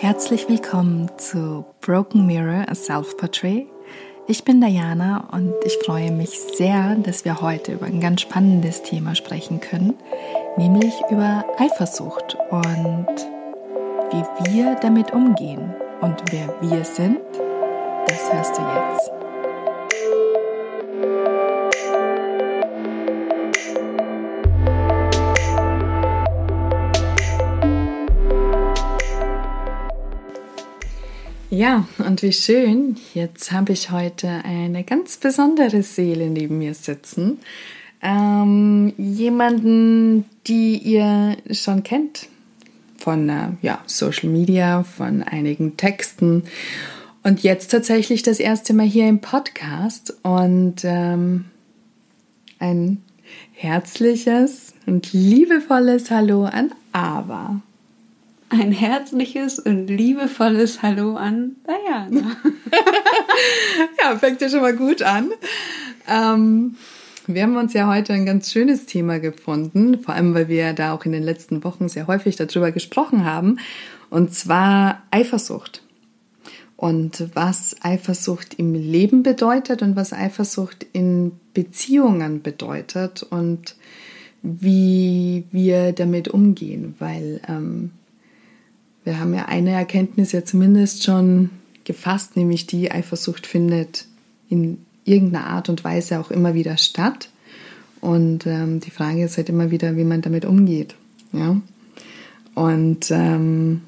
Herzlich willkommen zu Broken Mirror, a Self-Portrait. Ich bin Diana und ich freue mich sehr, dass wir heute über ein ganz spannendes Thema sprechen können, nämlich über Eifersucht und wie wir damit umgehen. Und wer wir sind, das hörst du jetzt. Ja, und wie schön, jetzt habe ich heute eine ganz besondere Seele neben mir sitzen. Ähm, jemanden, die ihr schon kennt von äh, ja, Social Media, von einigen Texten und jetzt tatsächlich das erste Mal hier im Podcast und ähm, ein herzliches und liebevolles Hallo an Ava. Ein herzliches und liebevolles Hallo an Diana. ja, fängt ja schon mal gut an. Ähm, wir haben uns ja heute ein ganz schönes Thema gefunden, vor allem weil wir da auch in den letzten Wochen sehr häufig darüber gesprochen haben, und zwar Eifersucht. Und was Eifersucht im Leben bedeutet und was Eifersucht in Beziehungen bedeutet und wie wir damit umgehen, weil ähm, wir haben ja eine Erkenntnis ja zumindest schon gefasst, nämlich die Eifersucht findet in irgendeiner Art und Weise auch immer wieder statt. Und ähm, die Frage ist halt immer wieder, wie man damit umgeht. Ja? Und ähm,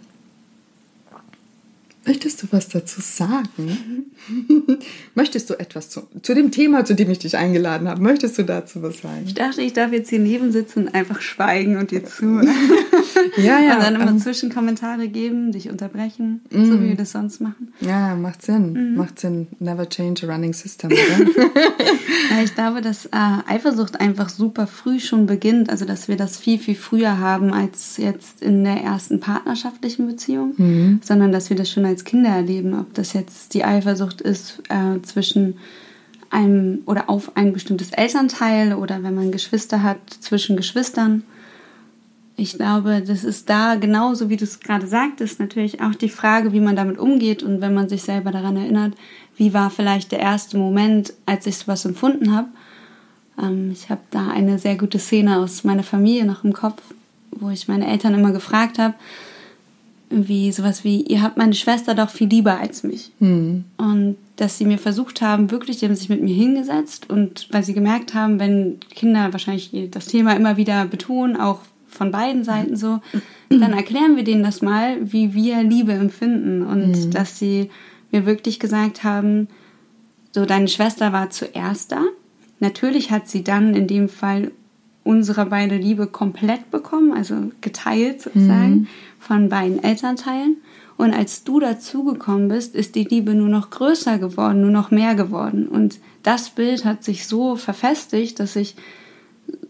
Möchtest du was dazu sagen? Möchtest du etwas zu, zu dem Thema, zu dem ich dich eingeladen habe, möchtest du dazu was sagen? Ich dachte, ich darf jetzt hier neben sitzen und einfach schweigen und dir zu. ja, ja. Und dann immer ähm, Zwischenkommentare geben, dich unterbrechen, mm. so wie wir das sonst machen. Ja, macht Sinn. Mm. Macht Sinn. Never change a running system, ja, ich glaube, dass äh, Eifersucht einfach super früh schon beginnt. Also, dass wir das viel, viel früher haben als jetzt in der ersten partnerschaftlichen Beziehung, mm. sondern dass wir das schon als Kinder erleben, ob das jetzt die Eifersucht ist äh, zwischen einem oder auf ein bestimmtes Elternteil oder wenn man Geschwister hat zwischen Geschwistern. Ich glaube, das ist da genauso, wie du es gerade sagtest, natürlich auch die Frage, wie man damit umgeht und wenn man sich selber daran erinnert, wie war vielleicht der erste Moment, als ich sowas empfunden habe. Ähm, ich habe da eine sehr gute Szene aus meiner Familie noch im Kopf, wo ich meine Eltern immer gefragt habe, irgendwie sowas wie, ihr habt meine Schwester doch viel lieber als mich. Mhm. Und dass sie mir versucht haben, wirklich, die haben sich mit mir hingesetzt und weil sie gemerkt haben, wenn Kinder wahrscheinlich das Thema immer wieder betonen, auch von beiden Seiten so, dann erklären wir denen das mal, wie wir Liebe empfinden und mhm. dass sie mir wirklich gesagt haben, so deine Schwester war zuerst da. Natürlich hat sie dann in dem Fall unsere beide Liebe komplett bekommen, also geteilt sozusagen. Mhm von beiden Elternteilen. Und als du dazugekommen bist, ist die Liebe nur noch größer geworden, nur noch mehr geworden. Und das Bild hat sich so verfestigt, dass ich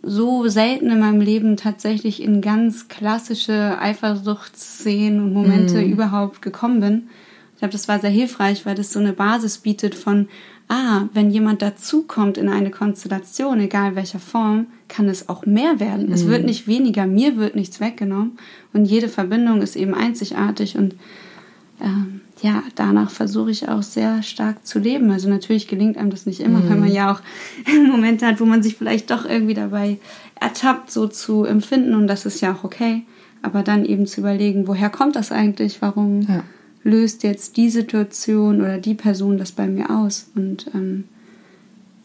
so selten in meinem Leben tatsächlich in ganz klassische Eifersuchtsszenen und Momente mm. überhaupt gekommen bin. Ich glaube, das war sehr hilfreich, weil das so eine Basis bietet von, ah, wenn jemand dazukommt in eine Konstellation, egal welcher Form, kann es auch mehr werden. Mhm. Es wird mhm. nicht weniger, mir wird nichts weggenommen und jede Verbindung ist eben einzigartig und ähm, ja, danach versuche ich auch sehr stark zu leben. Also natürlich gelingt einem das nicht immer, mhm. weil man ja auch Momente hat, wo man sich vielleicht doch irgendwie dabei ertappt, so zu empfinden und das ist ja auch okay. Aber dann eben zu überlegen, woher kommt das eigentlich? Warum? Ja löst jetzt die Situation oder die Person das bei mir aus? Und ähm,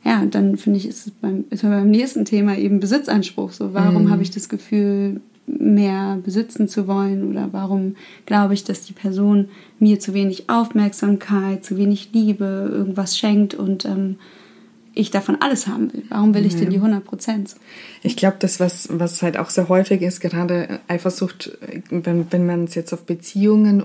ja, dann finde ich, ist es beim, ist beim nächsten Thema eben Besitzanspruch. So, warum mhm. habe ich das Gefühl, mehr besitzen zu wollen? Oder warum glaube ich, dass die Person mir zu wenig Aufmerksamkeit, zu wenig Liebe, irgendwas schenkt und ähm, ich davon alles haben will. Warum will ich denn die 100 Prozent? Ich glaube, das, was, was halt auch sehr häufig ist, gerade Eifersucht, wenn, wenn man es jetzt auf Beziehungen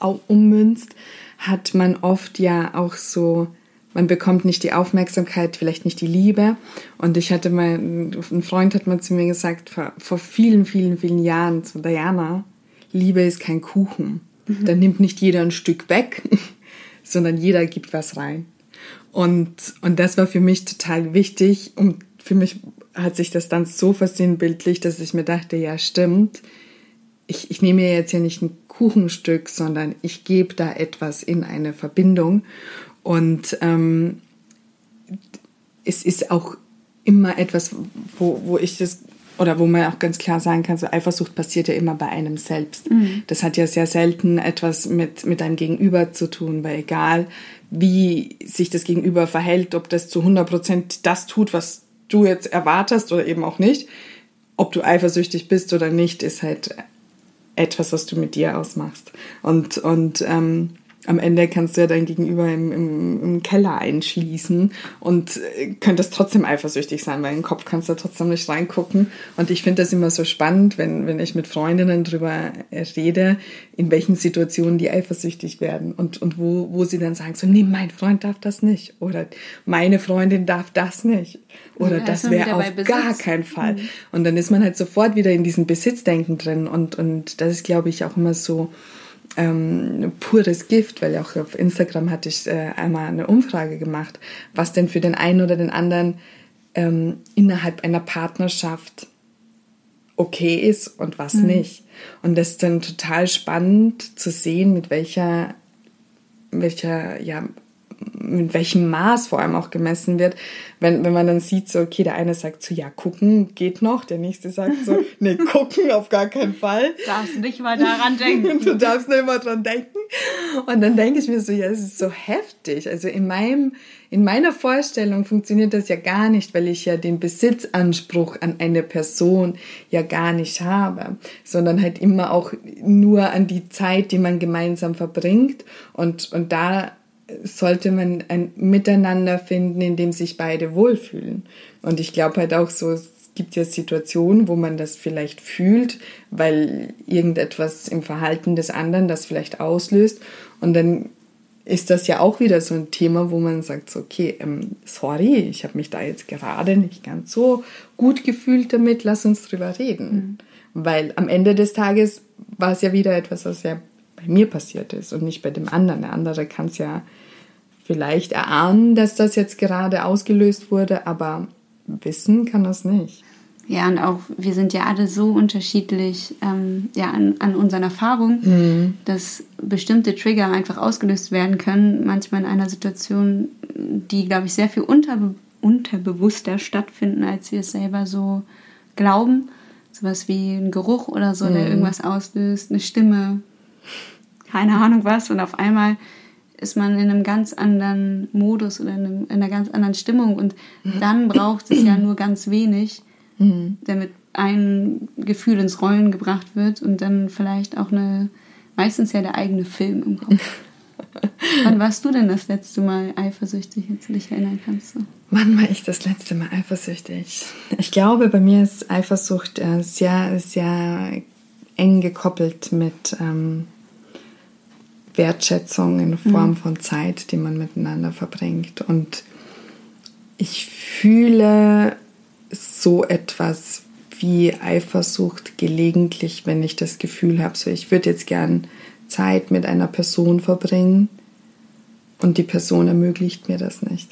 ummünzt, hat man oft ja auch so, man bekommt nicht die Aufmerksamkeit, vielleicht nicht die Liebe. Und ich hatte mal, ein Freund hat mal zu mir gesagt, vor, vor vielen, vielen, vielen Jahren, so Diana, Liebe ist kein Kuchen. Mhm. Da nimmt nicht jeder ein Stück weg, sondern jeder gibt was rein. Und, und das war für mich total wichtig. Und für mich hat sich das dann so versinnbildlich, dass ich mir dachte, ja, stimmt ich, ich nehme mir jetzt ja nicht ein Kuchenstück, sondern ich gebe da etwas in eine Verbindung. Und ähm, es ist auch immer etwas, wo, wo ich das oder wo man auch ganz klar sagen kann, so Eifersucht passiert ja immer bei einem selbst. Mhm. Das hat ja sehr selten etwas mit, mit einem Gegenüber zu tun, weil egal wie sich das Gegenüber verhält, ob das zu 100 Prozent das tut, was du jetzt erwartest oder eben auch nicht, ob du eifersüchtig bist oder nicht, ist halt etwas, was du mit dir ausmachst. Und, und ähm, am Ende kannst du ja dein Gegenüber im, im, im Keller einschließen und äh, könntest trotzdem eifersüchtig sein, weil im Kopf kannst du trotzdem nicht reingucken. Und ich finde das immer so spannend, wenn, wenn ich mit Freundinnen drüber rede, in welchen Situationen die eifersüchtig werden und, und wo, wo sie dann sagen, so, nee, mein Freund darf das nicht oder meine Freundin darf das nicht oder ja, das wäre auf gar keinen Fall. Mhm. Und dann ist man halt sofort wieder in diesem Besitzdenken drin und, und das ist, glaube ich, auch immer so, ähm, pures Gift, weil auch auf Instagram hatte ich äh, einmal eine Umfrage gemacht, was denn für den einen oder den anderen ähm, innerhalb einer Partnerschaft okay ist und was mhm. nicht. Und das ist dann total spannend zu sehen, mit welcher, welcher ja, mit welchem Maß vor allem auch gemessen wird, wenn, wenn man dann sieht, so, okay, der eine sagt so, ja, gucken geht noch, der nächste sagt so, nee, gucken auf gar keinen Fall. Du darfst nicht mal daran denken. du darfst nicht mal dran denken. Und dann denke ich mir so, ja, es ist so heftig. Also in meinem, in meiner Vorstellung funktioniert das ja gar nicht, weil ich ja den Besitzanspruch an eine Person ja gar nicht habe, sondern halt immer auch nur an die Zeit, die man gemeinsam verbringt und, und da sollte man ein Miteinander finden, in dem sich beide wohlfühlen. Und ich glaube halt auch so, es gibt ja Situationen, wo man das vielleicht fühlt, weil irgendetwas im Verhalten des anderen das vielleicht auslöst. Und dann ist das ja auch wieder so ein Thema, wo man sagt, so, okay, ähm, sorry, ich habe mich da jetzt gerade nicht ganz so gut gefühlt damit, lass uns drüber reden. Mhm. Weil am Ende des Tages war es ja wieder etwas, was ja bei mir passiert ist und nicht bei dem anderen. Der andere kann es ja vielleicht erahnen, dass das jetzt gerade ausgelöst wurde, aber wissen kann das nicht. Ja, und auch wir sind ja alle so unterschiedlich ähm, ja, an, an unseren Erfahrungen, mhm. dass bestimmte Trigger einfach ausgelöst werden können, manchmal in einer Situation, die, glaube ich, sehr viel unterbe unterbewusster stattfinden, als wir es selber so glauben. Sowas wie ein Geruch oder so, mhm. der irgendwas auslöst, eine Stimme, keine Ahnung was. Und auf einmal ist man in einem ganz anderen Modus oder in, einem, in einer ganz anderen Stimmung. Und mhm. dann braucht es ja nur ganz wenig, mhm. damit ein Gefühl ins Rollen gebracht wird und dann vielleicht auch eine, meistens ja der eigene Film im Kopf. Wann warst du denn das letzte Mal eifersüchtig, wenn du dich erinnern kannst? Wann war ich das letzte Mal eifersüchtig? Ich glaube, bei mir ist Eifersucht äh, sehr, sehr eng gekoppelt mit ähm, Wertschätzung in Form mhm. von Zeit, die man miteinander verbringt. Und ich fühle so etwas wie Eifersucht gelegentlich, wenn ich das Gefühl habe, so ich würde jetzt gern Zeit mit einer Person verbringen und die Person ermöglicht mir das nicht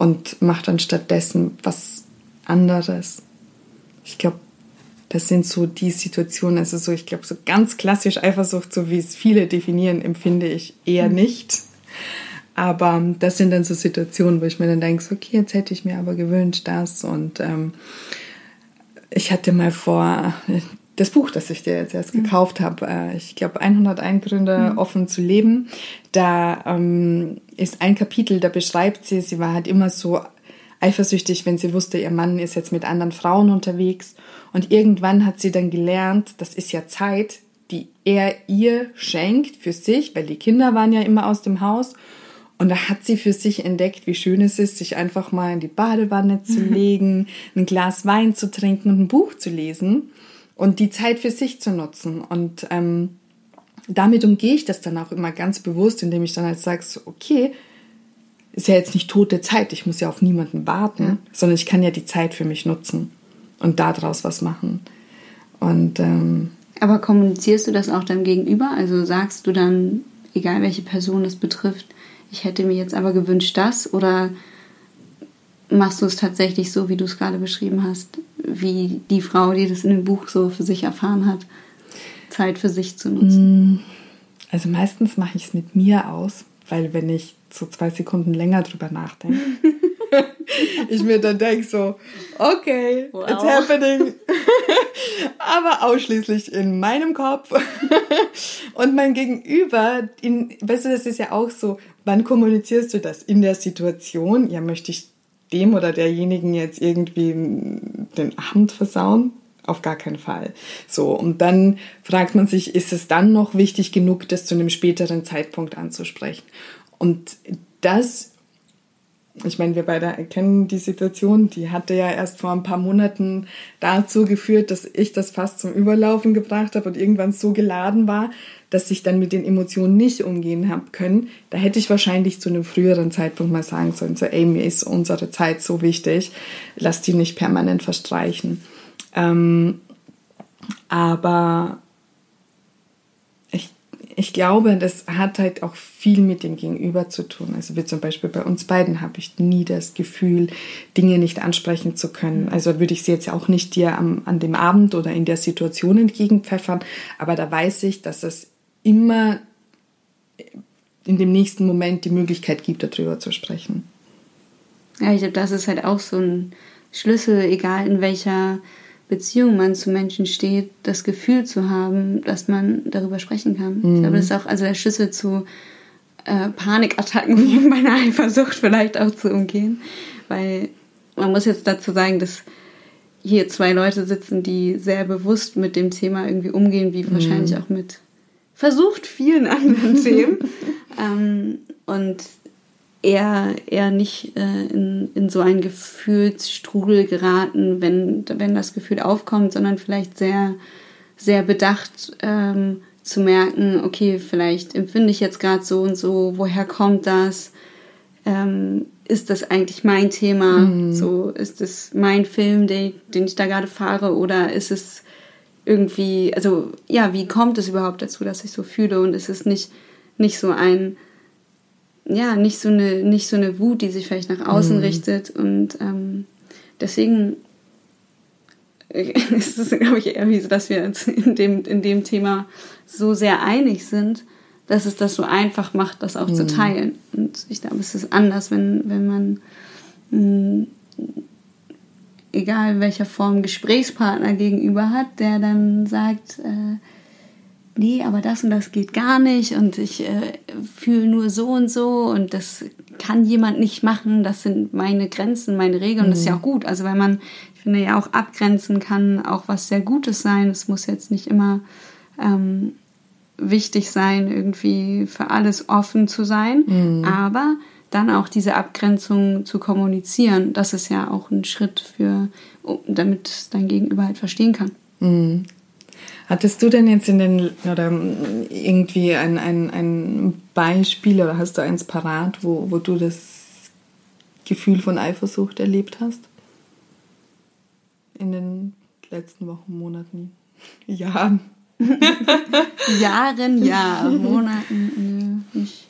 und macht dann stattdessen was anderes. Ich glaube, das sind so die Situationen, also so, ich glaube, so ganz klassisch Eifersucht, so wie es viele definieren, empfinde ich eher mhm. nicht. Aber das sind dann so Situationen, wo ich mir dann denke, so, okay, jetzt hätte ich mir aber gewünscht das. Und ähm, ich hatte mal vor, das Buch, das ich dir jetzt erst mhm. gekauft habe, äh, ich glaube 101 Gründe, mhm. offen zu leben, da ähm, ist ein Kapitel, da beschreibt sie, sie war halt immer so eifersüchtig, wenn sie wusste, ihr Mann ist jetzt mit anderen Frauen unterwegs. Und irgendwann hat sie dann gelernt, das ist ja Zeit, die er ihr schenkt für sich, weil die Kinder waren ja immer aus dem Haus. Und da hat sie für sich entdeckt, wie schön es ist, sich einfach mal in die Badewanne zu mhm. legen, ein Glas Wein zu trinken und ein Buch zu lesen und die Zeit für sich zu nutzen. Und ähm, damit umgehe ich das dann auch immer ganz bewusst, indem ich dann halt sage, okay, ist ja jetzt nicht tote Zeit, ich muss ja auf niemanden warten, ja. sondern ich kann ja die Zeit für mich nutzen und daraus was machen. Und ähm, aber kommunizierst du das auch dann gegenüber? Also sagst du dann, egal welche Person es betrifft, ich hätte mir jetzt aber gewünscht das oder machst du es tatsächlich so, wie du es gerade beschrieben hast, wie die Frau, die das in dem Buch so für sich erfahren hat, Zeit für sich zu nutzen? Mm, also meistens mache ich es mit mir aus, weil wenn ich so zwei Sekunden länger drüber nachdenke, ich mir dann denke so, okay, wow. it's happening. Aber ausschließlich in meinem Kopf. Und mein Gegenüber, in, weißt du, das ist ja auch so, wann kommunizierst du das? In der Situation, ja, möchte ich dem oder derjenigen jetzt irgendwie den Abend versauen? Auf gar keinen Fall. So, und dann fragt man sich, ist es dann noch wichtig genug, das zu einem späteren Zeitpunkt anzusprechen? Und das ich meine, wir beide kennen die Situation, die hatte ja erst vor ein paar Monaten dazu geführt, dass ich das fast zum Überlaufen gebracht habe und irgendwann so geladen war, dass ich dann mit den Emotionen nicht umgehen habe können. Da hätte ich wahrscheinlich zu einem früheren Zeitpunkt mal sagen sollen, so, mir ist unsere Zeit so wichtig, lass die nicht permanent verstreichen. Ähm, aber ich glaube, das hat halt auch viel mit dem Gegenüber zu tun. Also wie zum Beispiel bei uns beiden habe ich nie das Gefühl, Dinge nicht ansprechen zu können. Also würde ich sie jetzt auch nicht dir am, an dem Abend oder in der Situation entgegenpfeffern, aber da weiß ich, dass es immer in dem nächsten Moment die Möglichkeit gibt, darüber zu sprechen. Ja, ich glaube, das ist halt auch so ein Schlüssel, egal in welcher Beziehung man zu Menschen steht, das Gefühl zu haben, dass man darüber sprechen kann. Mhm. Ich glaube, das ist auch also der Schlüssel zu äh, Panikattacken wie bei einer Eifersucht vielleicht auch zu umgehen. Weil man muss jetzt dazu sagen, dass hier zwei Leute sitzen, die sehr bewusst mit dem Thema irgendwie umgehen, wie mhm. wahrscheinlich auch mit versucht vielen anderen Themen. ähm, und eher, eher nicht äh, in, in so einen Gefühlsstrudel geraten, wenn, wenn das Gefühl aufkommt, sondern vielleicht sehr, sehr bedacht ähm, zu merken, okay, vielleicht empfinde ich jetzt gerade so und so, woher kommt das? Ähm, ist das eigentlich mein Thema? Mhm. So, ist es mein Film, den, den ich da gerade fahre, oder ist es irgendwie, also ja, wie kommt es überhaupt dazu, dass ich so fühle? Und ist es nicht, nicht so ein ja, nicht so eine, nicht so eine Wut, die sich vielleicht nach außen mhm. richtet. Und ähm, deswegen ist es, glaube ich, eher wie so, dass wir uns in dem, in dem Thema so sehr einig sind, dass es das so einfach macht, das auch mhm. zu teilen. Und ich glaube, es ist anders, wenn, wenn man mh, egal welcher Form Gesprächspartner gegenüber hat, der dann sagt, äh, nee, aber das und das geht gar nicht und ich äh, fühle nur so und so und das kann jemand nicht machen, das sind meine Grenzen, meine Regeln und das ist ja mhm. auch gut. Also weil man, ich finde ja auch abgrenzen kann auch was sehr Gutes sein. Es muss jetzt nicht immer ähm, wichtig sein, irgendwie für alles offen zu sein, mhm. aber dann auch diese Abgrenzung zu kommunizieren, das ist ja auch ein Schritt für, damit dein Gegenüber halt verstehen kann. Mhm. Hattest du denn jetzt in den, oder irgendwie ein, ein, ein Beispiel oder hast du eins parat, wo, wo du das Gefühl von Eifersucht erlebt hast? In den letzten Wochen, Monaten, Jahren? Jahren, ja, Monaten, nö, nicht.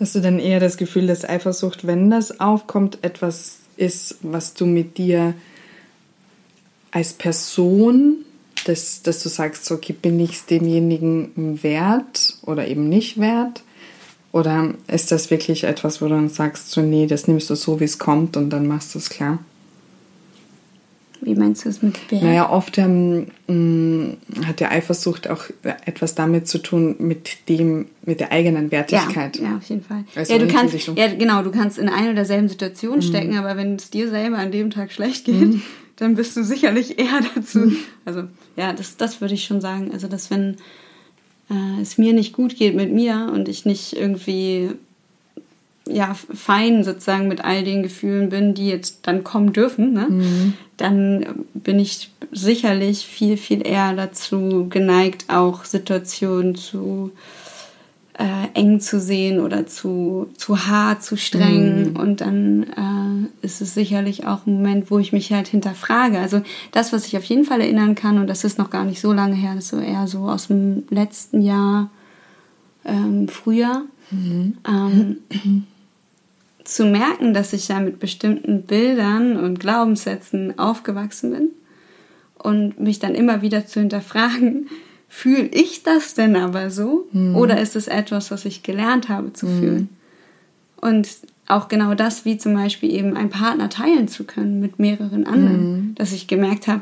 Hast du dann eher das Gefühl, dass Eifersucht, wenn das aufkommt, etwas ist, was du mit dir als Person, dass, dass du sagst, okay, bin ich es demjenigen wert oder eben nicht wert? Oder ist das wirklich etwas, wo du dann sagst, so, nee, das nimmst du so, wie es kommt und dann machst du es klar? Wie meinst du es mit Wert? Naja, oft ähm, mm, hat der Eifersucht auch etwas damit zu tun, mit dem, mit der eigenen Wertigkeit. Ja, ja auf jeden Fall. Also ja, du kannst, ja, genau, du kannst in einer derselben Situation mhm. stecken, aber wenn es dir selber an dem Tag schlecht geht, mhm. dann bist du sicherlich eher dazu. Mhm. Also, ja, das, das würde ich schon sagen. Also, dass wenn äh, es mir nicht gut geht mit mir und ich nicht irgendwie ja, fein sozusagen mit all den Gefühlen bin, die jetzt dann kommen dürfen, ne? Mhm. dann bin ich sicherlich viel, viel eher dazu geneigt, auch Situationen zu äh, eng zu sehen oder zu, zu hart, zu streng. Mhm. Und dann äh, ist es sicherlich auch ein Moment, wo ich mich halt hinterfrage. Also das, was ich auf jeden Fall erinnern kann, und das ist noch gar nicht so lange her, das ist so eher so aus dem letzten Jahr, ähm, Frühjahr, Mhm. Ähm, zu merken, dass ich ja mit bestimmten Bildern und Glaubenssätzen aufgewachsen bin und mich dann immer wieder zu hinterfragen, fühle ich das denn aber so mhm. oder ist es etwas, was ich gelernt habe zu mhm. fühlen? Und auch genau das, wie zum Beispiel eben einen Partner teilen zu können mit mehreren anderen, mhm. dass ich gemerkt habe,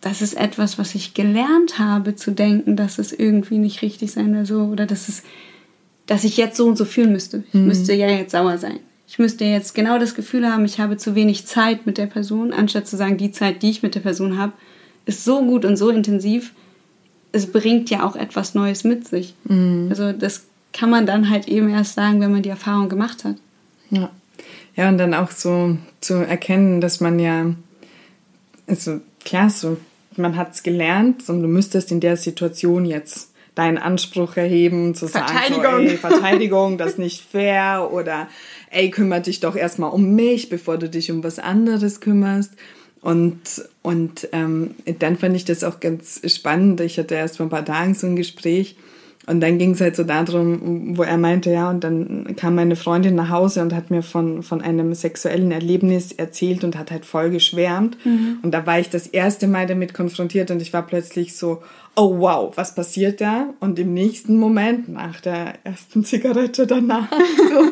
das ist etwas, was ich gelernt habe zu denken, dass es irgendwie nicht richtig sein oder so oder dass es dass ich jetzt so und so fühlen müsste. Ich mhm. müsste ja jetzt sauer sein. Ich müsste jetzt genau das Gefühl haben, ich habe zu wenig Zeit mit der Person, anstatt zu sagen, die Zeit, die ich mit der Person habe, ist so gut und so intensiv. Es bringt ja auch etwas Neues mit sich. Mhm. Also das kann man dann halt eben erst sagen, wenn man die Erfahrung gemacht hat. Ja. Ja, und dann auch so zu erkennen, dass man ja, also klar, so, man hat es gelernt und du müsstest in der Situation jetzt deinen Anspruch erheben, zu sagen, so, ey, Verteidigung, das ist nicht fair oder ey, kümmere dich doch erstmal um mich, bevor du dich um was anderes kümmerst. Und, und ähm, dann fand ich das auch ganz spannend. Ich hatte erst vor ein paar Tagen so ein Gespräch und dann ging es halt so darum, wo er meinte, ja, und dann kam meine Freundin nach Hause und hat mir von, von einem sexuellen Erlebnis erzählt und hat halt voll geschwärmt. Mhm. Und da war ich das erste Mal damit konfrontiert und ich war plötzlich so, oh wow, was passiert da? Und im nächsten Moment, nach der ersten Zigarette danach, so,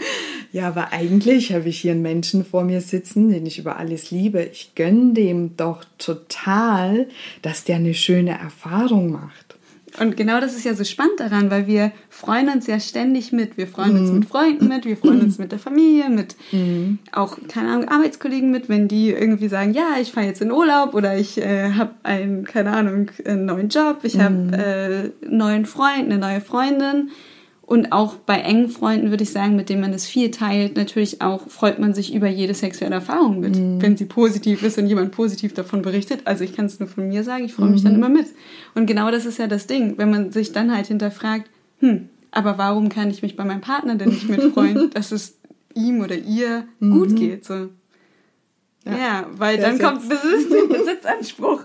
ja, aber eigentlich habe ich hier einen Menschen vor mir sitzen, den ich über alles liebe. Ich gönne dem doch total, dass der eine schöne Erfahrung macht. Und genau das ist ja so spannend daran, weil wir freuen uns ja ständig mit. Wir freuen mhm. uns mit Freunden mit, wir freuen uns mit der Familie, mit mhm. auch, keine Ahnung, Arbeitskollegen mit, wenn die irgendwie sagen, ja, ich fahre jetzt in Urlaub oder ich äh, habe einen, keine Ahnung, einen neuen Job, ich mhm. habe äh, einen neuen Freund, eine neue Freundin. Und auch bei engen Freunden würde ich sagen, mit denen man das viel teilt, natürlich auch freut man sich über jede sexuelle Erfahrung mit, mhm. wenn sie positiv ist und jemand positiv davon berichtet. Also ich kann es nur von mir sagen, ich freue mich mhm. dann immer mit. Und genau das ist ja das Ding, wenn man sich dann halt hinterfragt, hm, aber warum kann ich mich bei meinem Partner denn nicht mitfreuen, dass es ihm oder ihr mhm. gut geht? So. Ja, ja weil dann kommt Besitz, Besitzanspruch.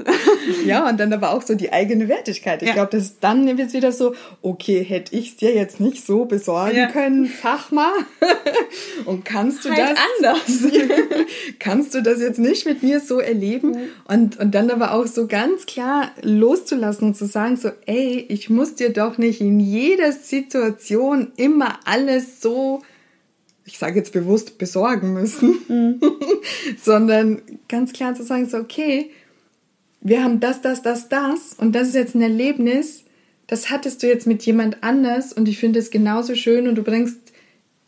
ja, und dann aber auch so die eigene Wertigkeit. Ich ja. glaube, das ist dann jetzt wieder so, okay, hätte ich es dir jetzt nicht so besorgen ja. können, sag mal. und kannst du halt das anders? kannst du das jetzt nicht mit mir so erleben? Und, und dann aber auch so ganz klar loszulassen und zu sagen, so, ey, ich muss dir doch nicht in jeder Situation immer alles so ich sage jetzt bewusst, besorgen müssen, mhm. sondern ganz klar zu sagen, so, okay, wir haben das, das, das, das und das ist jetzt ein Erlebnis, das hattest du jetzt mit jemand anders und ich finde es genauso schön und du bringst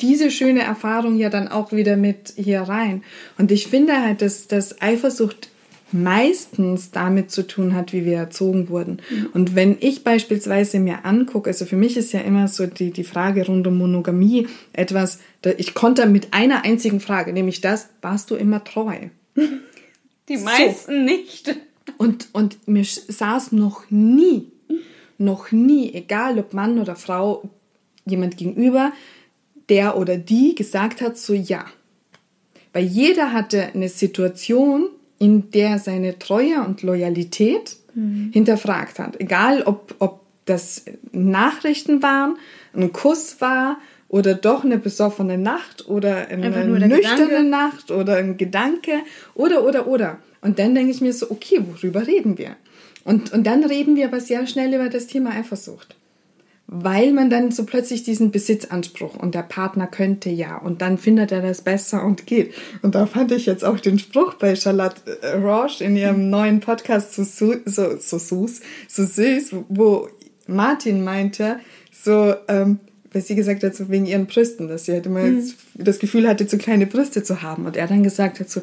diese schöne Erfahrung ja dann auch wieder mit hier rein. Und ich finde halt, dass, dass Eifersucht meistens damit zu tun hat, wie wir erzogen wurden. Mhm. Und wenn ich beispielsweise mir angucke, also für mich ist ja immer so die, die Frage rund um Monogamie etwas, ich konnte mit einer einzigen Frage, nämlich das, warst du immer treu? Die meisten so. nicht. Und, und mir saß noch nie, noch nie, egal ob Mann oder Frau, jemand gegenüber, der oder die gesagt hat, so ja. Weil jeder hatte eine Situation, in der seine Treue und Loyalität mhm. hinterfragt hat. Egal, ob, ob das Nachrichten waren, ein Kuss war oder doch eine besoffene Nacht oder eine nüchterne Gedanke. Nacht oder ein Gedanke oder, oder, oder. Und dann denke ich mir so, okay, worüber reden wir? Und, und dann reden wir aber sehr schnell über das Thema Eifersucht weil man dann so plötzlich diesen Besitzanspruch und der Partner könnte ja und dann findet er das besser und geht. Und da fand ich jetzt auch den Spruch bei Charlotte äh, Roche in ihrem neuen Podcast so, so, so, so süß, so süß, wo Martin meinte, so, ähm, weil sie gesagt hat, so wegen ihren Brüsten, dass sie halt immer mhm. das Gefühl hatte, zu kleine Brüste zu haben. Und er dann gesagt hat so,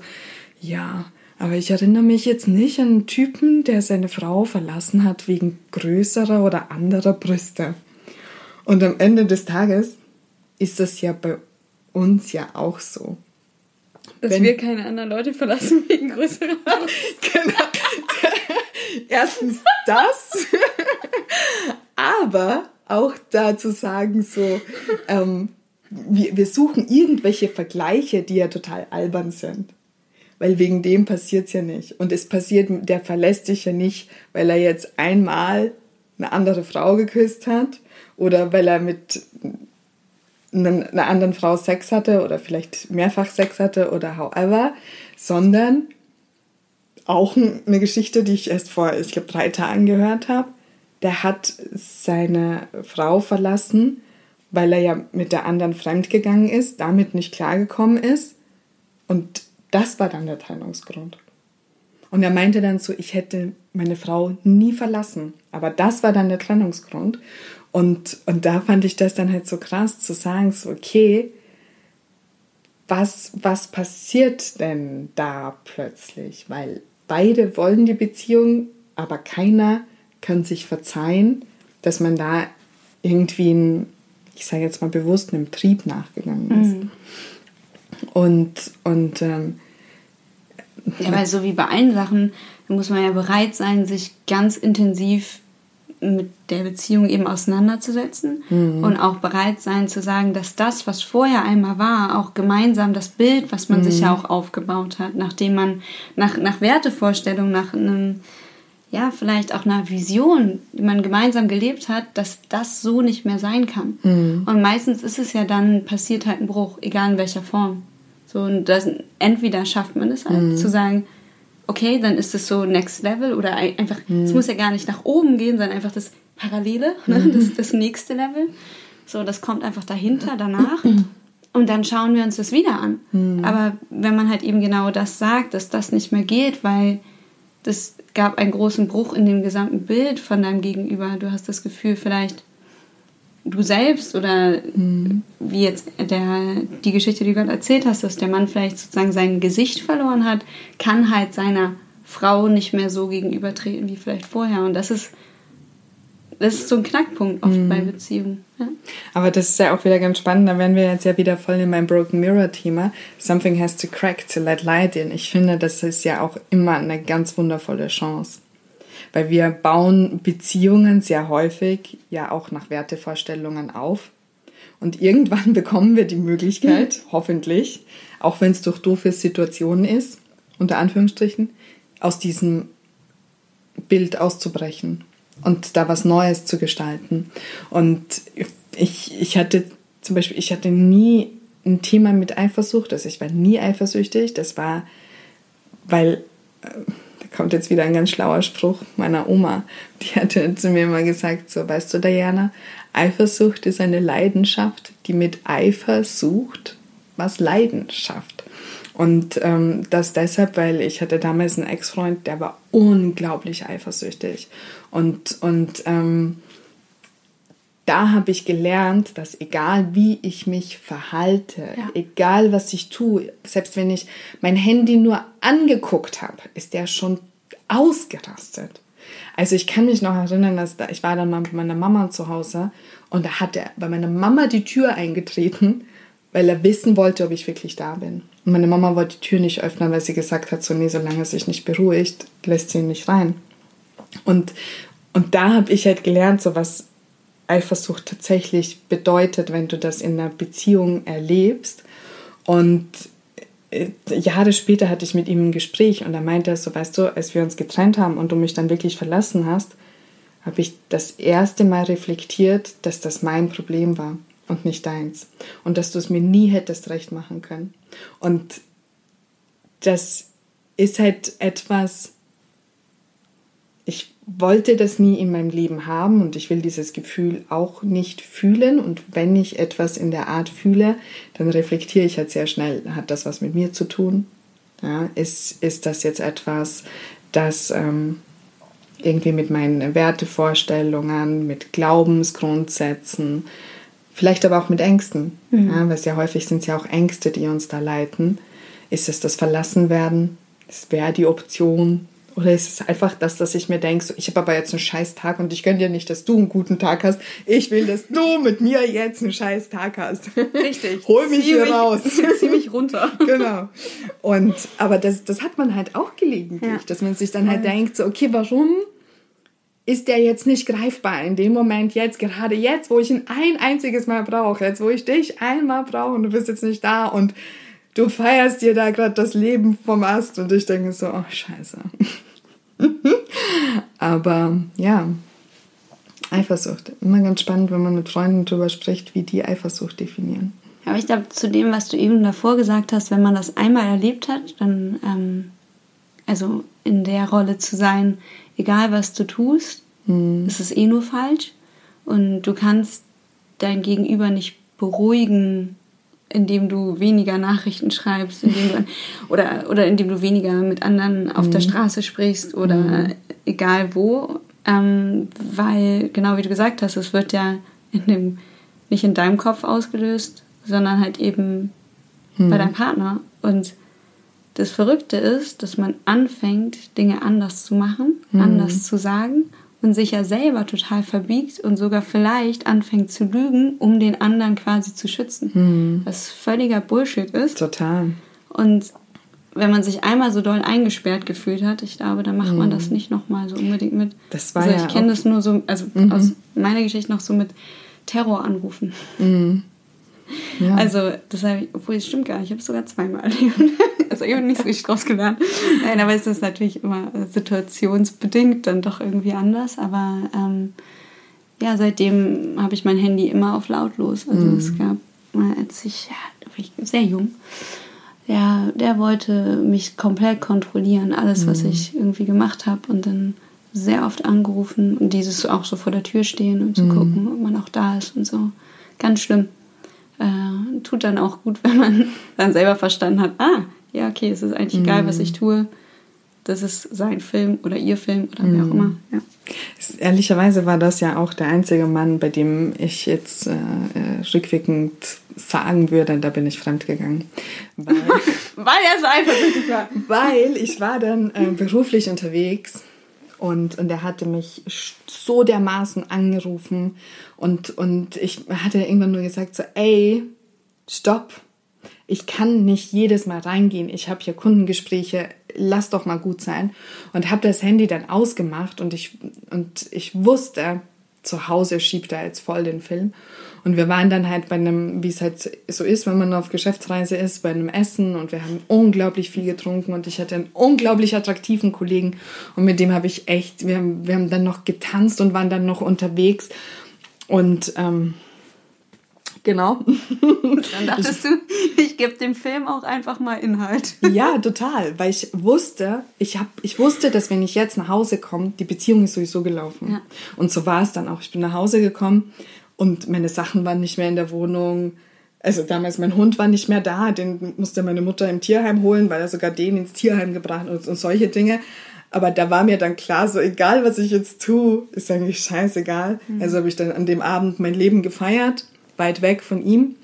ja, aber ich erinnere mich jetzt nicht an einen Typen, der seine Frau verlassen hat wegen größerer oder anderer Brüste. Und am Ende des Tages ist das ja bei uns ja auch so. Dass Wenn, wir keine anderen Leute verlassen wegen größerer Genau. Erstens das, aber auch dazu sagen so, ähm, wir, wir suchen irgendwelche Vergleiche, die ja total albern sind. Weil wegen dem passiert es ja nicht. Und es passiert, der verlässt sich ja nicht, weil er jetzt einmal eine andere Frau geküsst hat oder weil er mit einer anderen Frau Sex hatte oder vielleicht mehrfach Sex hatte oder however, sondern auch eine Geschichte, die ich erst vor, ich glaube, drei Tagen gehört habe. Der hat seine Frau verlassen, weil er ja mit der anderen fremdgegangen ist, damit nicht klargekommen ist. Und das war dann der Trennungsgrund. Und er meinte dann so, ich hätte meine Frau nie verlassen. Aber das war dann der Trennungsgrund. Und, und da fand ich das dann halt so krass zu sagen, so, okay, was, was passiert denn da plötzlich? Weil beide wollen die Beziehung, aber keiner kann sich verzeihen, dass man da irgendwie, ein, ich sage jetzt mal bewusst, einem Trieb nachgegangen ist. Mhm. Und, und ähm, ja, weil so wie bei allen Sachen, da muss man ja bereit sein, sich ganz intensiv mit der Beziehung eben auseinanderzusetzen mhm. und auch bereit sein zu sagen, dass das, was vorher einmal war, auch gemeinsam das Bild, was man mhm. sich ja auch aufgebaut hat, nachdem man nach, nach Wertevorstellung, nach einem, ja, vielleicht auch einer Vision, die man gemeinsam gelebt hat, dass das so nicht mehr sein kann. Mhm. Und meistens ist es ja dann, passiert halt ein Bruch, egal in welcher Form. So, und das, entweder schafft man es halt, mhm. zu sagen, okay, dann ist es so Next Level oder einfach, mhm. es muss ja gar nicht nach oben gehen, sondern einfach das Parallele, ne? Mhm. das, das nächste Level. So, das kommt einfach dahinter, danach. Und dann schauen wir uns das wieder an. Mhm. Aber wenn man halt eben genau das sagt, dass das nicht mehr geht, weil das gab einen großen Bruch in dem gesamten Bild von deinem Gegenüber. Du hast das Gefühl, vielleicht du selbst oder mhm. wie jetzt der, die Geschichte, die du gerade erzählt hast, dass der Mann vielleicht sozusagen sein Gesicht verloren hat, kann halt seiner Frau nicht mehr so gegenübertreten wie vielleicht vorher. Und das ist, das ist so ein Knackpunkt oft mhm. bei Beziehungen. Ja? Aber das ist ja auch wieder ganz spannend. Da wären wir jetzt ja wieder voll in meinem Broken Mirror-Thema. Something has to crack to let light in. Ich finde, das ist ja auch immer eine ganz wundervolle Chance weil wir bauen Beziehungen sehr häufig ja auch nach Wertevorstellungen auf. Und irgendwann bekommen wir die Möglichkeit, mhm. hoffentlich, auch wenn es durch doofe Situationen ist, unter Anführungsstrichen, aus diesem Bild auszubrechen und da was Neues zu gestalten. Und ich, ich hatte zum Beispiel, ich hatte nie ein Thema mit Eifersucht, also ich war nie eifersüchtig. Das war, weil äh, kommt jetzt wieder ein ganz schlauer Spruch meiner Oma. Die hatte zu mir mal gesagt, so, weißt du, Diana, Eifersucht ist eine Leidenschaft, die mit Eifer sucht, was Leidenschaft. Und ähm, das deshalb, weil ich hatte damals einen Ex-Freund, der war unglaublich eifersüchtig. Und, und ähm, da habe ich gelernt, dass egal wie ich mich verhalte, ja. egal was ich tue, selbst wenn ich mein Handy nur angeguckt habe, ist der schon ausgerastet. Also ich kann mich noch erinnern, dass da, ich war dann mal mit meiner Mama zu Hause und da hat er bei meiner Mama die Tür eingetreten, weil er wissen wollte, ob ich wirklich da bin. Und meine Mama wollte die Tür nicht öffnen, weil sie gesagt hat, so nee, solange er sich nicht beruhigt, lässt sie ihn nicht rein. Und, und da habe ich halt gelernt, so was Eifersucht tatsächlich bedeutet, wenn du das in einer Beziehung erlebst. Und äh, Jahre später hatte ich mit ihm ein Gespräch und er meinte so, weißt du, als wir uns getrennt haben und du mich dann wirklich verlassen hast, habe ich das erste Mal reflektiert, dass das mein Problem war und nicht deins. Und dass du es mir nie hättest recht machen können. Und das ist halt etwas, ich wollte das nie in meinem Leben haben und ich will dieses Gefühl auch nicht fühlen. Und wenn ich etwas in der Art fühle, dann reflektiere ich halt sehr schnell, hat das was mit mir zu tun? Ja, ist, ist das jetzt etwas, das ähm, irgendwie mit meinen Wertevorstellungen, mit Glaubensgrundsätzen, vielleicht aber auch mit Ängsten, mhm. ja, weil es ja häufig sind es ja auch Ängste, die uns da leiten. Ist es das Verlassenwerden? Das wäre die Option, oder ist es einfach das, dass ich mir denke, so, ich habe aber jetzt einen scheiß Tag und ich gönne dir nicht, dass du einen guten Tag hast. Ich will, dass du mit mir jetzt einen scheiß Tag hast. Richtig. Hol mich zieh hier mich, raus. Zieh mich runter. genau. Und, aber das, das hat man halt auch gelegentlich, ja. dass man sich dann halt denkt, so, okay, warum ist der jetzt nicht greifbar in dem Moment jetzt, gerade jetzt, wo ich ihn ein einziges Mal brauche, jetzt, wo ich dich einmal brauche und du bist jetzt nicht da und du feierst dir da gerade das Leben vom Ast und ich denke so, oh scheiße. Aber ja, Eifersucht. Immer ganz spannend, wenn man mit Freunden darüber spricht, wie die Eifersucht definieren. Aber ich glaube, zu dem, was du eben davor gesagt hast, wenn man das einmal erlebt hat, dann, ähm, also in der Rolle zu sein, egal was du tust, mhm. ist es eh nur falsch. Und du kannst dein Gegenüber nicht beruhigen, indem du weniger Nachrichten schreibst, indem du, oder, oder indem du weniger mit anderen auf mhm. der Straße sprichst oder mhm. egal wo. Ähm, weil, genau wie du gesagt hast, es wird ja in dem, nicht in deinem Kopf ausgelöst, sondern halt eben mhm. bei deinem Partner. Und das Verrückte ist, dass man anfängt, Dinge anders zu machen, mhm. anders zu sagen und sich ja selber total verbiegt und sogar vielleicht anfängt zu lügen, um den anderen quasi zu schützen. Mhm. Was völliger Bullshit ist. Total. Und wenn man sich einmal so doll eingesperrt gefühlt hat, ich glaube, dann macht man das mhm. nicht nochmal so unbedingt mit. Das war also ich ja kenne das nur so, also mhm. aus meiner Geschichte noch so mit Terroranrufen. Mhm. Ja. Also, das habe ich, obwohl es stimmt gar nicht, ich habe es sogar zweimal erlebt. also, ich habe nicht so richtig draus gelernt. Nein, aber es ist natürlich immer situationsbedingt dann doch irgendwie anders. Aber ähm, ja, seitdem habe ich mein Handy immer auf lautlos. Also, mhm. es gab mal, als ich, ja, war ich sehr jung, der, der wollte mich komplett kontrollieren, alles, was mhm. ich irgendwie gemacht habe. Und dann sehr oft angerufen und dieses auch so vor der Tür stehen und zu mhm. gucken, ob man auch da ist und so. Ganz schlimm äh, tut dann auch gut, wenn man dann selber verstanden hat, ah, ja, okay, es ist eigentlich egal, was ich mhm. tue. Das ist sein Film oder ihr Film oder wer auch mhm. immer. Ja. Ehrlicherweise war das ja auch der einzige Mann, bei dem ich jetzt äh, äh rückwirkend sagen würde, da bin ich fremdgegangen. Weil, weil er so eifersüchtig war. Weil ich war dann äh, beruflich unterwegs und, und er hatte mich so dermaßen angerufen und, und ich hatte irgendwann nur gesagt so, ey, stopp, ich kann nicht jedes Mal reingehen. Ich habe hier Kundengespräche, lass doch mal gut sein. Und habe das Handy dann ausgemacht und ich, und ich wusste, zu Hause schiebt er jetzt voll den Film. Und wir waren dann halt bei einem, wie es halt so ist, wenn man auf Geschäftsreise ist, bei einem Essen und wir haben unglaublich viel getrunken und ich hatte einen unglaublich attraktiven Kollegen und mit dem habe ich echt, wir haben, wir haben dann noch getanzt und waren dann noch unterwegs und ähm, Genau. Dann dachtest du, ich gebe dem Film auch einfach mal Inhalt. Ja, total, weil ich wusste, ich hab, ich wusste, dass wenn ich jetzt nach Hause komme, die Beziehung ist sowieso gelaufen. Ja. Und so war es dann auch. Ich bin nach Hause gekommen und meine Sachen waren nicht mehr in der Wohnung. Also damals mein Hund war nicht mehr da, den musste meine Mutter im Tierheim holen, weil er sogar den ins Tierheim gebracht und, und solche Dinge. Aber da war mir dann klar, so egal was ich jetzt tue, ist eigentlich scheißegal. Mhm. Also habe ich dann an dem Abend mein Leben gefeiert, weit weg von ihm.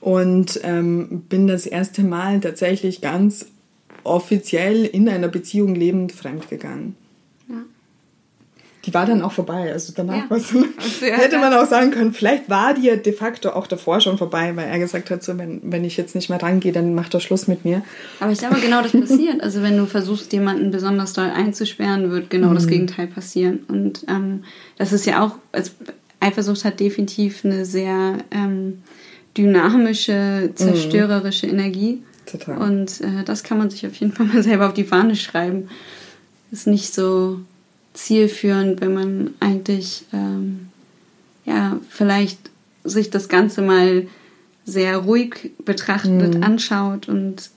Und ähm, bin das erste Mal tatsächlich ganz offiziell in einer Beziehung lebend fremdgegangen die war dann auch vorbei. Also danach ja. was, hätte man auch sagen können, vielleicht war die ja de facto auch davor schon vorbei, weil er gesagt hat, so, wenn, wenn ich jetzt nicht mehr rangehe, dann macht er Schluss mit mir. Aber ich glaube, genau das passiert. Also wenn du versuchst, jemanden besonders doll einzusperren, wird genau mhm. das Gegenteil passieren. Und ähm, das ist ja auch, also Eifersucht hat definitiv eine sehr ähm, dynamische, zerstörerische mhm. Energie. Total. Und äh, das kann man sich auf jeden Fall mal selber auf die Fahne schreiben. Ist nicht so zielführend, wenn man eigentlich ähm, ja vielleicht sich das Ganze mal sehr ruhig betrachtet, mhm. anschaut und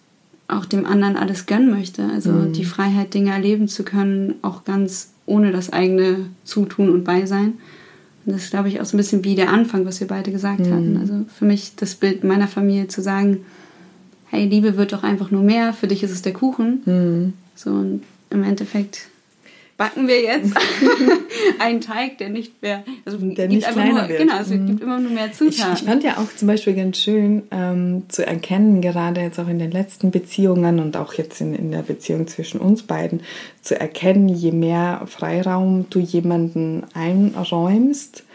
auch dem anderen alles gönnen möchte. Also mhm. die Freiheit, Dinge erleben zu können, auch ganz ohne das eigene Zutun und Beisein. Und das ist, glaube ich, auch so ein bisschen wie der Anfang, was wir beide gesagt mhm. hatten. Also für mich das Bild meiner Familie zu sagen, hey, Liebe wird doch einfach nur mehr, für dich ist es der Kuchen. Mhm. So und im Endeffekt backen wir jetzt einen Teig, der nicht mehr, also der nicht kleiner nur, wird. Genau, es mhm. gibt immer nur mehr Zutaten. Ich, ich, fand ja auch zum Beispiel ganz schön ähm, zu erkennen, gerade jetzt auch in den letzten Beziehungen und auch jetzt in, in der Beziehung zwischen uns beiden, zu erkennen, je mehr Freiraum du jemanden einräumst,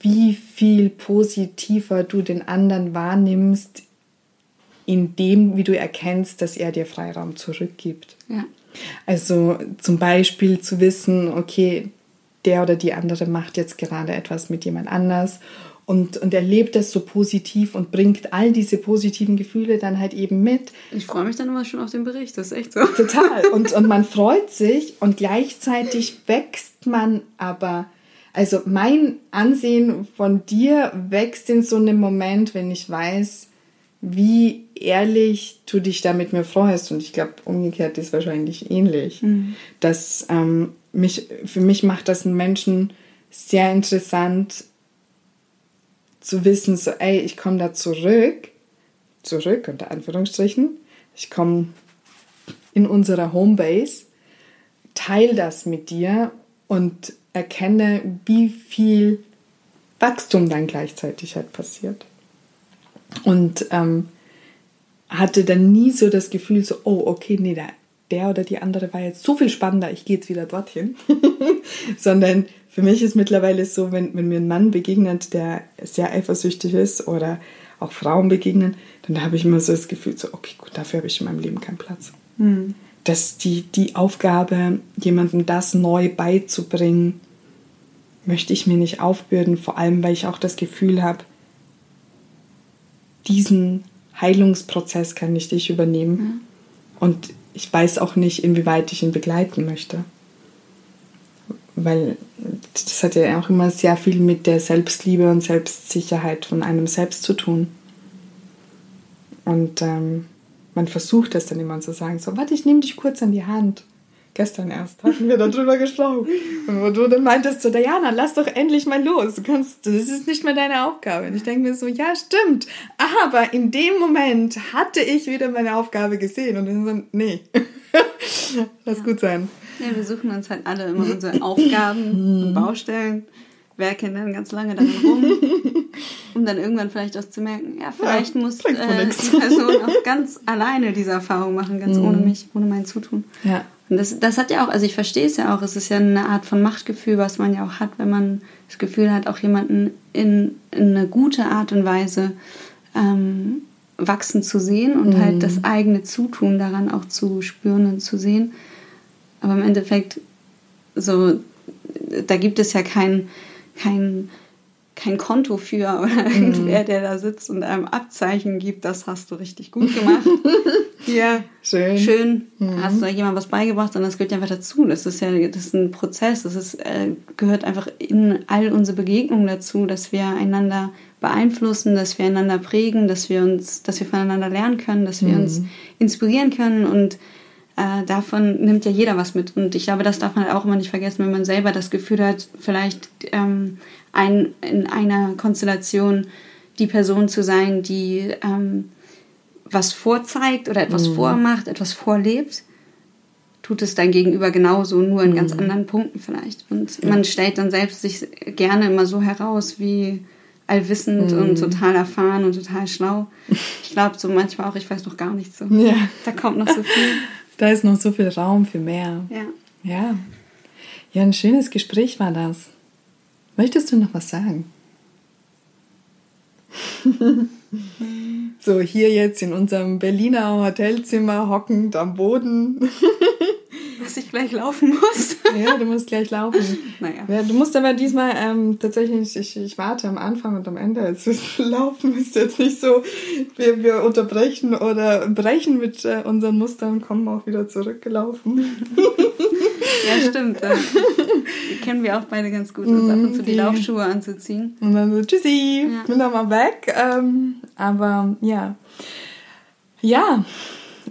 wie viel positiver du den anderen wahrnimmst, indem, wie du erkennst, dass er dir Freiraum zurückgibt. Ja. Also zum Beispiel zu wissen, okay, der oder die andere macht jetzt gerade etwas mit jemand anders und, und erlebt das so positiv und bringt all diese positiven Gefühle dann halt eben mit. Ich freue mich dann immer schon auf den Bericht, das ist echt so. Total. Und, und man freut sich und gleichzeitig wächst man aber Also mein Ansehen von dir wächst in so einem Moment, wenn ich weiß, wie ehrlich du dich da mit mir freust. Und ich glaube, umgekehrt ist wahrscheinlich ähnlich. Mhm. Dass ähm, mich, für mich macht das einen Menschen sehr interessant zu wissen, so, ey, ich komme da zurück, zurück unter Anführungsstrichen, ich komme in unserer Homebase, teile das mit dir und erkenne, wie viel Wachstum dann gleichzeitig halt passiert. Und ähm, hatte dann nie so das Gefühl, so, oh, okay, nee, der, der oder die andere war jetzt so viel spannender, ich gehe jetzt wieder dorthin. Sondern für mich ist mittlerweile so, wenn, wenn mir ein Mann begegnet, der sehr eifersüchtig ist oder auch Frauen begegnen, dann habe ich immer so das Gefühl, so, okay, gut, dafür habe ich in meinem Leben keinen Platz. Mhm. Dass die, die Aufgabe, jemandem das neu beizubringen, möchte ich mir nicht aufbürden, vor allem weil ich auch das Gefühl habe, diesen Heilungsprozess kann nicht ich übernehmen. Mhm. Und ich weiß auch nicht, inwieweit ich ihn begleiten möchte. Weil das hat ja auch immer sehr viel mit der Selbstliebe und Selbstsicherheit von einem selbst zu tun. Und ähm, man versucht das dann immer zu sagen, so, warte, ich nehme dich kurz an die Hand gestern erst hatten wir darüber gesprochen. Und wo du dann meintest so, Diana, lass doch endlich mal los. Du kannst, das ist nicht mehr deine Aufgabe. Und ich denke mir so, ja, stimmt. Aber in dem Moment hatte ich wieder meine Aufgabe gesehen. Und dann so, nee, lass ja. gut sein. Ja, wir suchen uns halt alle immer unsere Aufgaben und Baustellen werkeln dann ganz lange daran rum, um dann irgendwann vielleicht auch zu merken, ja, vielleicht ja, muss äh, die Person auch ganz alleine diese Erfahrung machen, ganz mhm. ohne mich, ohne mein Zutun. Ja. Und das, das hat ja auch, also ich verstehe es ja auch, es ist ja eine Art von Machtgefühl, was man ja auch hat, wenn man das Gefühl hat, auch jemanden in, in eine gute Art und Weise ähm, wachsen zu sehen und mhm. halt das eigene Zutun daran auch zu spüren und zu sehen. Aber im Endeffekt, so, da gibt es ja kein, kein kein Konto für oder mhm. irgendwer, der da sitzt und einem Abzeichen gibt, das hast du richtig gut gemacht. ja, schön. Schön, mhm. hast du jemand was beigebracht, sondern das gehört ja einfach dazu. Das ist ja das ist ein Prozess, das ist, äh, gehört einfach in all unsere Begegnungen dazu, dass wir einander beeinflussen, dass wir einander prägen, dass wir uns, dass wir voneinander lernen können, dass wir mhm. uns inspirieren können und äh, davon nimmt ja jeder was mit. Und ich glaube, das darf man halt auch immer nicht vergessen, wenn man selber das Gefühl hat, vielleicht ähm, ein, in einer Konstellation die Person zu sein, die ähm, was vorzeigt oder etwas mhm. vormacht, etwas vorlebt, tut es dein Gegenüber genauso, nur in mhm. ganz anderen Punkten vielleicht. Und ja. man stellt dann selbst sich gerne immer so heraus, wie allwissend mhm. und total erfahren und total schlau. Ich glaube so manchmal auch, ich weiß noch gar nichts so. Ja. Da kommt noch so viel. Da ist noch so viel Raum für mehr. Ja. Ja. Ja, ein schönes Gespräch war das. Möchtest du noch was sagen? so, hier jetzt in unserem Berliner Hotelzimmer hockend am Boden. Dass ich gleich laufen muss. ja, du musst gleich laufen. Naja. Ja, du musst aber diesmal ähm, tatsächlich, ich, ich warte am Anfang und am Ende. Es ist, Laufen ist jetzt nicht so, wir, wir unterbrechen oder brechen mit äh, unseren Mustern und kommen auch wieder zurückgelaufen. ja, stimmt. Äh, kennen wir auch beide ganz gut, uns ab und zu die mhm, Laufschuhe anzuziehen. Und dann so, tschüssi, ja. bin dann mal weg. Ähm, aber ja. Ja,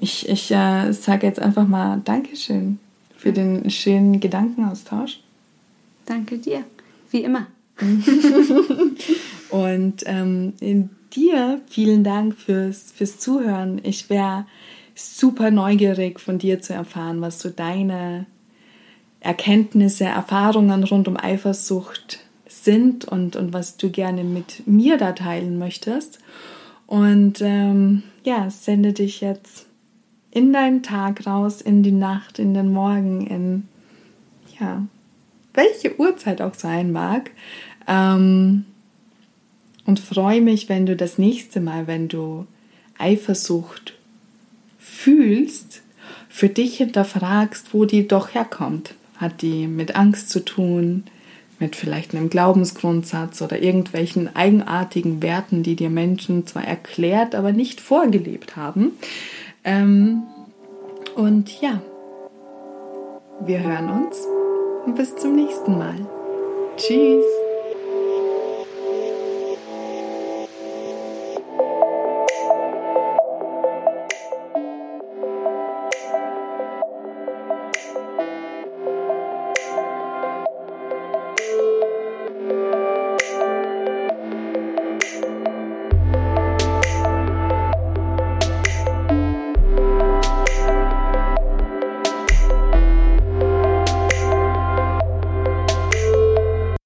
ich, ich äh, sage jetzt einfach mal Dankeschön für den schönen Gedankenaustausch. Danke dir, wie immer. und ähm, in dir vielen Dank fürs, fürs Zuhören. Ich wäre super neugierig von dir zu erfahren, was so deine Erkenntnisse, Erfahrungen rund um Eifersucht sind und, und was du gerne mit mir da teilen möchtest. Und ähm, ja, sende dich jetzt in deinen Tag raus, in die Nacht, in den Morgen, in ja, welche Uhrzeit auch sein mag. Ähm, und freue mich, wenn du das nächste Mal, wenn du Eifersucht fühlst, für dich hinterfragst, wo die doch herkommt. Hat die mit Angst zu tun, mit vielleicht einem Glaubensgrundsatz oder irgendwelchen eigenartigen Werten, die dir Menschen zwar erklärt, aber nicht vorgelebt haben. Ähm, und ja, wir hören uns und bis zum nächsten Mal. Tschüss.